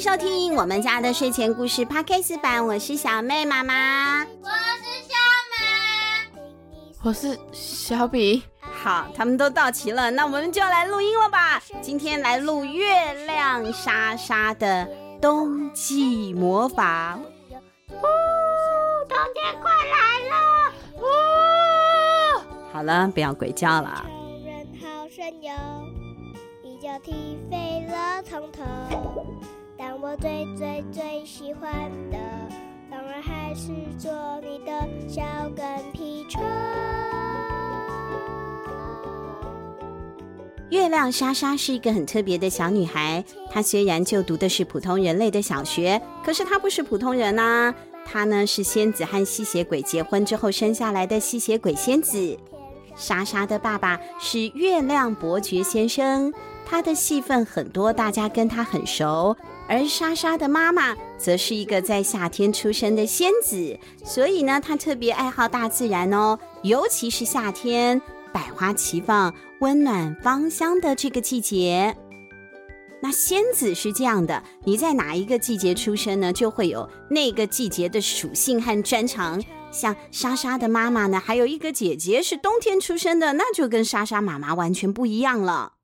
迎收听我们家的睡前故事 Podcast 版，我是小妹妈妈，我是小美，我是小比。好，他们都到齐了，那我们就要来录音了吧？今天来录月亮莎莎的冬季魔法。哦，冬天快来了！哦，好了，不要鬼叫了。踢飞了从头，但我最最最喜欢的，当然还是做你的小跟屁虫。月亮莎莎是一个很特别的小女孩，她虽然就读的是普通人类的小学，可是她不是普通人呐、啊，她呢是仙子和吸血鬼结婚之后生下来的吸血鬼仙子。莎莎的爸爸是月亮伯爵先生。他的戏份很多，大家跟他很熟。而莎莎的妈妈则是一个在夏天出生的仙子，所以呢，她特别爱好大自然哦，尤其是夏天，百花齐放、温暖芳香的这个季节。那仙子是这样的，你在哪一个季节出生呢，就会有那个季节的属性和专长。像莎莎的妈妈呢，还有一个姐姐是冬天出生的，那就跟莎莎妈妈完全不一样了。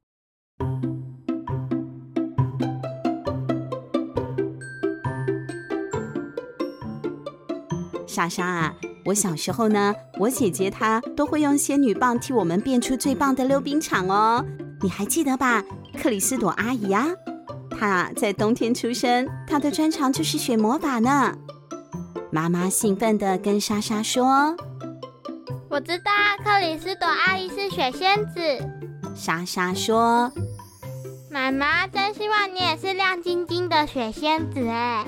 莎莎啊，我小时候呢，我姐姐她都会用仙女棒替我们变出最棒的溜冰场哦。你还记得吧？克里斯朵阿姨啊，她在冬天出生，她的专长就是学魔法呢。妈妈兴奋地跟莎莎说：“我知道克里斯朵阿姨是雪仙子。”莎莎说：“妈妈真希望你也是亮晶晶的雪仙子哎。”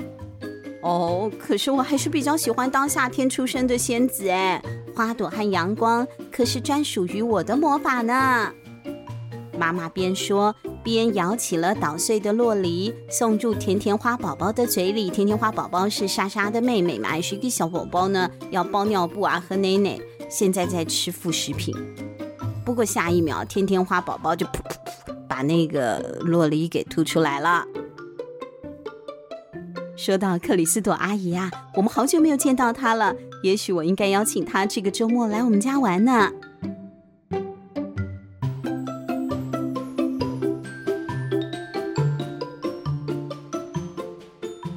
哦，可是我还是比较喜欢当夏天出生的仙子哎，花朵和阳光可是专属于我的魔法呢。妈妈边说边摇起了捣碎的洛梨，送入甜甜花宝宝的嘴里。甜甜花宝宝是莎莎的妹妹嘛，还是一个小宝宝呢，要包尿布啊，喝奶奶。现在在吃副食品，不过下一秒甜甜花宝宝就噗噗噗把那个酪梨给吐出来了。说到克里斯朵阿姨啊，我们好久没有见到她了。也许我应该邀请她这个周末来我们家玩呢。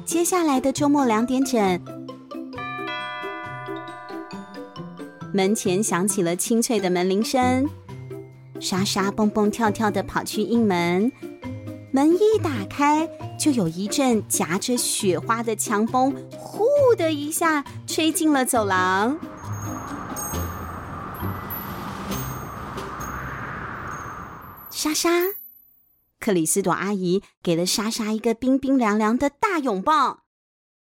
接下来的周末两点整，门前响起了清脆的门铃声。莎莎蹦蹦跳跳地跑去应门，门一打开。就有一阵夹着雪花的强风，呼的一下吹进了走廊。莎莎，克里斯朵阿姨给了莎莎一个冰冰凉凉的大拥抱。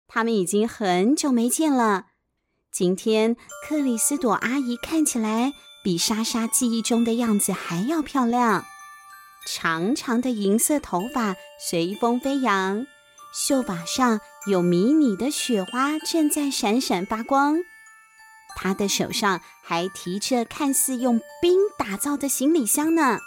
他们已经很久没见了。今天，克里斯朵阿姨看起来比莎莎记忆中的样子还要漂亮。长长的银色头发随风飞扬，秀发上有迷你的雪花正在闪闪发光。她的手上还提着看似用冰打造的行李箱呢。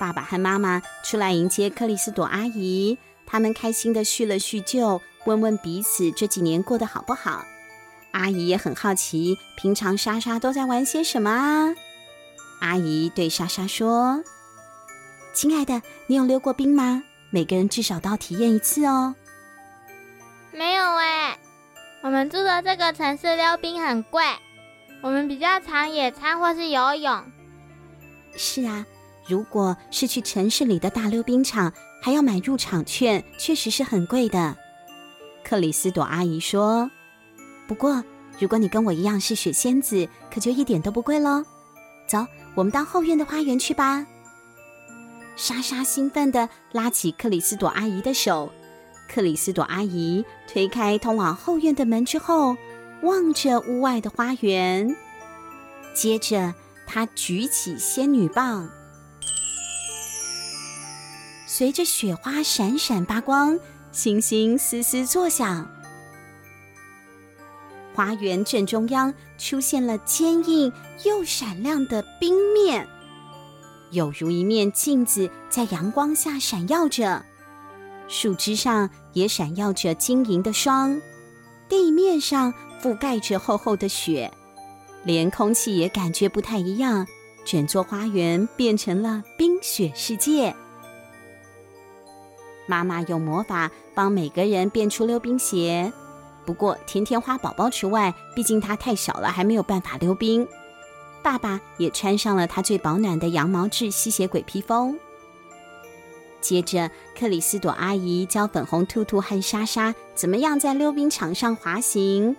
爸爸和妈妈出来迎接克里斯朵阿姨，他们开心地叙了叙旧，问问彼此这几年过得好不好。阿姨也很好奇，平常莎莎都在玩些什么啊？阿姨对莎莎说：“亲爱的，你有溜过冰吗？每个人至少都要体验一次哦。”“没有哎，我们住的这个城市溜冰很贵，我们比较常野餐或是游泳。”“是啊，如果是去城市里的大溜冰场，还要买入场券，确实是很贵的。”克里斯朵阿姨说：“不过，如果你跟我一样是雪仙子，可就一点都不贵喽。走。”我们到后院的花园去吧。莎莎兴奋地拉起克里斯朵阿姨的手。克里斯朵阿姨推开通往后院的门之后，望着屋外的花园。接着，她举起仙女棒，随着雪花闪闪发光，星星嘶嘶作响。花园正中央出现了坚硬又闪亮的冰面，有如一面镜子在阳光下闪耀着。树枝上也闪耀着晶莹的霜，地面上覆盖着厚厚的雪，连空气也感觉不太一样。整座花园变成了冰雪世界。妈妈用魔法帮每个人变出溜冰鞋，不过甜甜花宝宝除外，毕竟它太小了，还没有办法溜冰。爸爸也穿上了他最保暖的羊毛质吸血鬼披风。接着，克里斯朵阿姨教粉红兔兔和莎莎怎么样在溜冰场上滑行。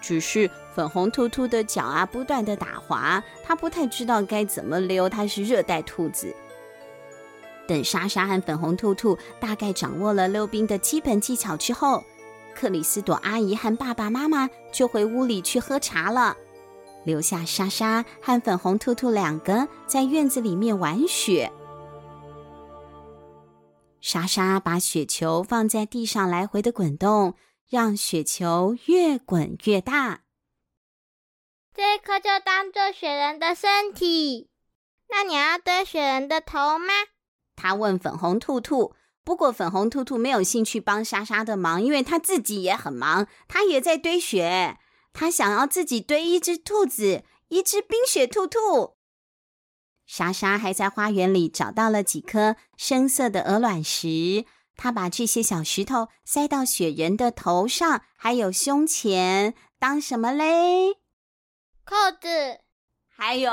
只是粉红兔兔的脚啊，不断的打滑，它不太知道该怎么溜。它是热带兔子。等莎莎和粉红兔兔大概掌握了溜冰的基本技巧之后，克里斯朵阿姨和爸爸妈妈就回屋里去喝茶了，留下莎莎和粉红兔兔两个在院子里面玩雪。莎莎把雪球放在地上来回的滚动，让雪球越滚越大。这一颗就当做雪人的身体，那你要堆雪人的头吗？他问粉红兔兔，不过粉红兔兔没有兴趣帮莎莎的忙，因为他自己也很忙，他也在堆雪。他想要自己堆一只兔子，一只冰雪兔兔。莎莎还在花园里找到了几颗深色的鹅卵石，她把这些小石头塞到雪人的头上，还有胸前，当什么嘞？扣子。还有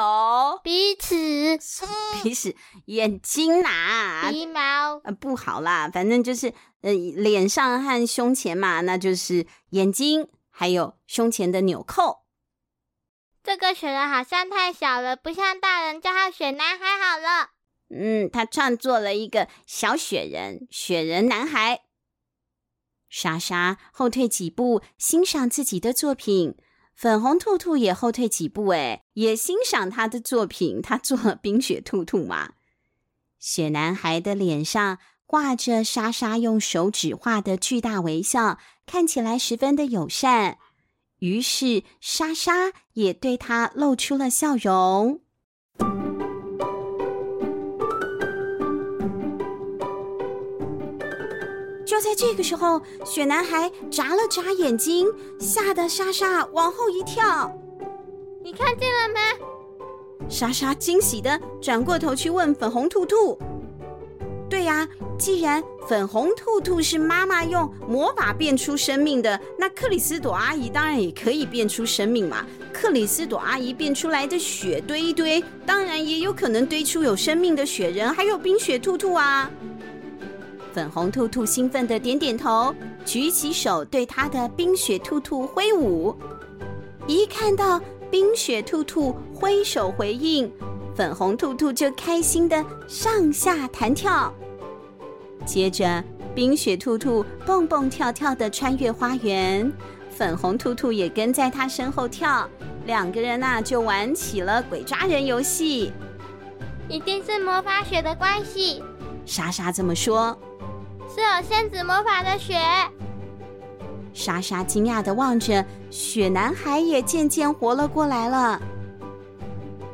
鼻子，鼻屎，眼睛呐、啊，鼻毛，呃，不好啦，反正就是呃，脸上和胸前嘛，那就是眼睛，还有胸前的纽扣。这个雪人好像太小了，不像大人，叫他雪男孩好了。嗯，他创作了一个小雪人，雪人男孩。莎莎后退几步，欣赏自己的作品。粉红兔兔也后退几步，哎，也欣赏他的作品。他做了冰雪兔兔嘛。雪男孩的脸上挂着莎莎用手指画的巨大微笑，看起来十分的友善。于是莎莎也对他露出了笑容。就在这个时候，雪男孩眨了眨眼睛，吓得莎莎往后一跳。你看见了没？莎莎惊喜的转过头去问粉红兔兔：“对呀，既然粉红兔兔是妈妈用魔法变出生命的，那克里斯朵阿姨当然也可以变出生命嘛。克里斯朵阿姨变出来的雪堆一堆，当然也有可能堆出有生命的雪人，还有冰雪兔兔啊。”粉红兔兔兴奋地点点头，举起手对他的冰雪兔兔挥舞。一看到冰雪兔兔挥手回应，粉红兔兔就开心的上下弹跳。接着，冰雪兔兔蹦蹦跳跳的穿越花园，粉红兔兔也跟在他身后跳。两个人呐，就玩起了鬼抓人游戏。一定是魔法雪的关系，莎莎这么说。是有仙子魔法的雪。莎莎惊讶的望着雪男孩，也渐渐活了过来了。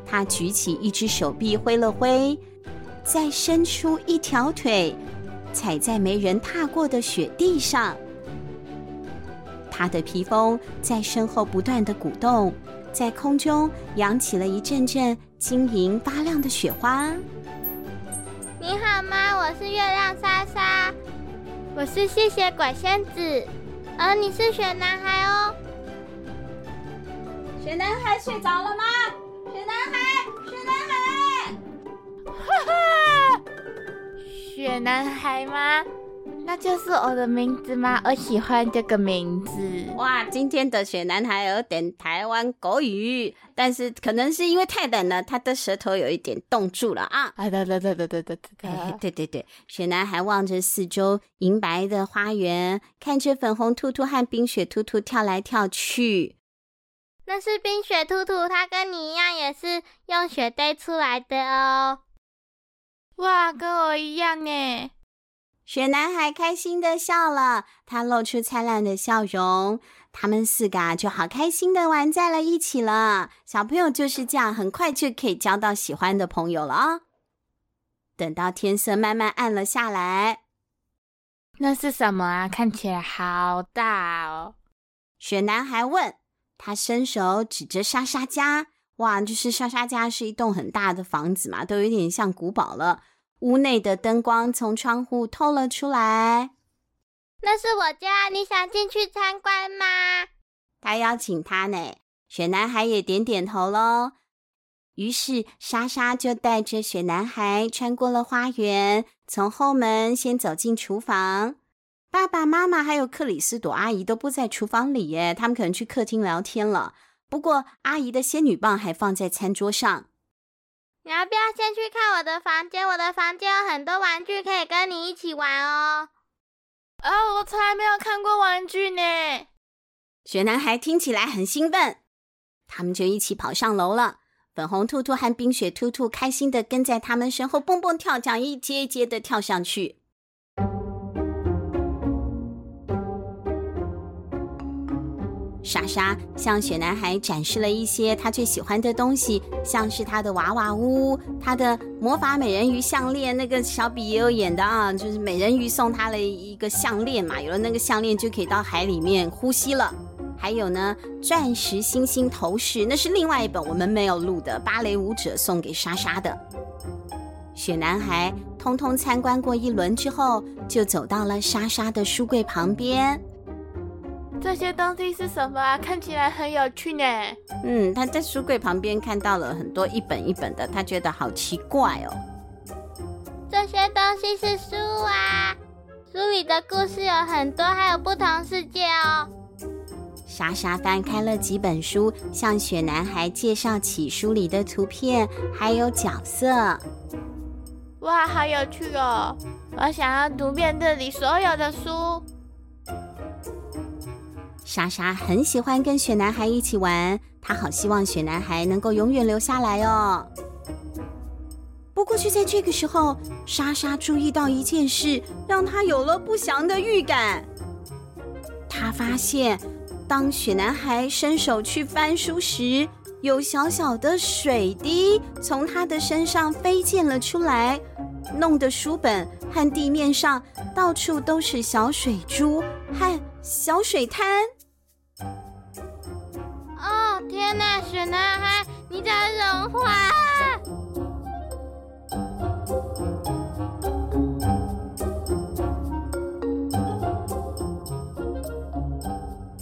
他举起一只手臂挥了挥，再伸出一条腿，踩在没人踏过的雪地上。他的披风在身后不断的鼓动，在空中扬起了一阵阵晶莹发亮的雪花。你好吗？我是月亮莎莎，我是吸血鬼仙子，而你是雪男孩哦。雪男孩睡着了吗？雪男孩，雪男孩，哈哈，雪男孩吗？那就是我的名字吗？我喜欢这个名字。哇，今天的雪男孩有点台湾国语，但是可能是因为太冷了，他的舌头有一点冻住了啊！啊，对对对对对对对，对对对，雪男孩望着四周银白的花园，看着粉红兔兔和冰雪兔兔跳来跳去。那是冰雪兔兔，它跟你一样，也是用雪堆出来的哦。哇，跟我一样耶！雪男孩开心的笑了，他露出灿烂的笑容。他们四个啊，就好开心的玩在了一起了。小朋友就是这样，很快就可以交到喜欢的朋友了啊。等到天色慢慢暗了下来。那是什么啊？看起来好大哦！雪男孩问。他伸手指着莎莎家，哇，就是莎莎家是一栋很大的房子嘛，都有点像古堡了。屋内的灯光从窗户透了出来。那是我家，你想进去参观吗？他邀请他呢。雪男孩也点点头喽。于是莎莎就带着雪男孩穿过了花园，从后门先走进厨房。爸爸妈妈还有克里斯朵阿姨都不在厨房里耶，他们可能去客厅聊天了。不过阿姨的仙女棒还放在餐桌上。你要不要先去看我的房间？我的房间有很多玩具可以跟你一起玩哦。哦，我从来没有看过玩具呢。雪男孩听起来很兴奋，他们就一起跑上楼了。粉红兔兔和冰雪兔兔开心的跟在他们身后蹦蹦跳跳，一阶一阶的跳上去。莎莎向雪男孩展示了一些他最喜欢的东西，像是他的娃娃屋、他的魔法美人鱼项链。那个小比也有演的啊，就是美人鱼送他了一个项链嘛，有了那个项链就可以到海里面呼吸了。还有呢，钻石星星头饰，那是另外一本我们没有录的芭蕾舞者送给莎莎的。雪男孩通通参观过一轮之后，就走到了莎莎的书柜旁边。这些东西是什么啊？看起来很有趣呢。嗯，他在书柜旁边看到了很多一本一本的，他觉得好奇怪哦。这些东西是书啊，书里的故事有很多，还有不同世界哦。莎莎翻开了几本书，向雪男孩介绍起书里的图片还有角色。哇，好有趣哦！我想要读遍这里所有的书。莎莎很喜欢跟雪男孩一起玩，她好希望雪男孩能够永远留下来哦。不过就在这个时候，莎莎注意到一件事，让她有了不祥的预感。她发现，当雪男孩伸手去翻书时，有小小的水滴从他的身上飞溅了出来，弄得书本和地面上到处都是小水珠和小水滩。天哪，雪男孩，你在融化！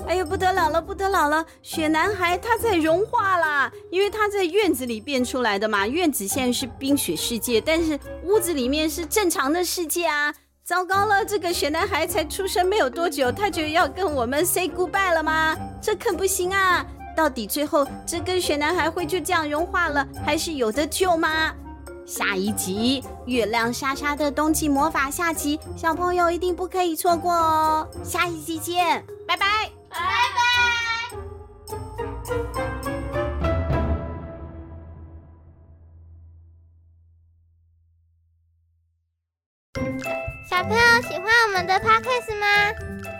哎呦，不得了了，不得了了！雪男孩他在融化啦，因为他在院子里变出来的嘛。院子现在是冰雪世界，但是屋子里面是正常的世界啊！糟糕了，这个雪男孩才出生没有多久，他就要跟我们 say goodbye 了吗？这可不行啊！到底最后这个雪男孩会就这样融化了，还是有得救吗？下一集《月亮莎莎的冬季魔法》下集，小朋友一定不可以错过哦！下一集见，拜拜，拜拜。小朋友喜欢我们的 Podcast 吗？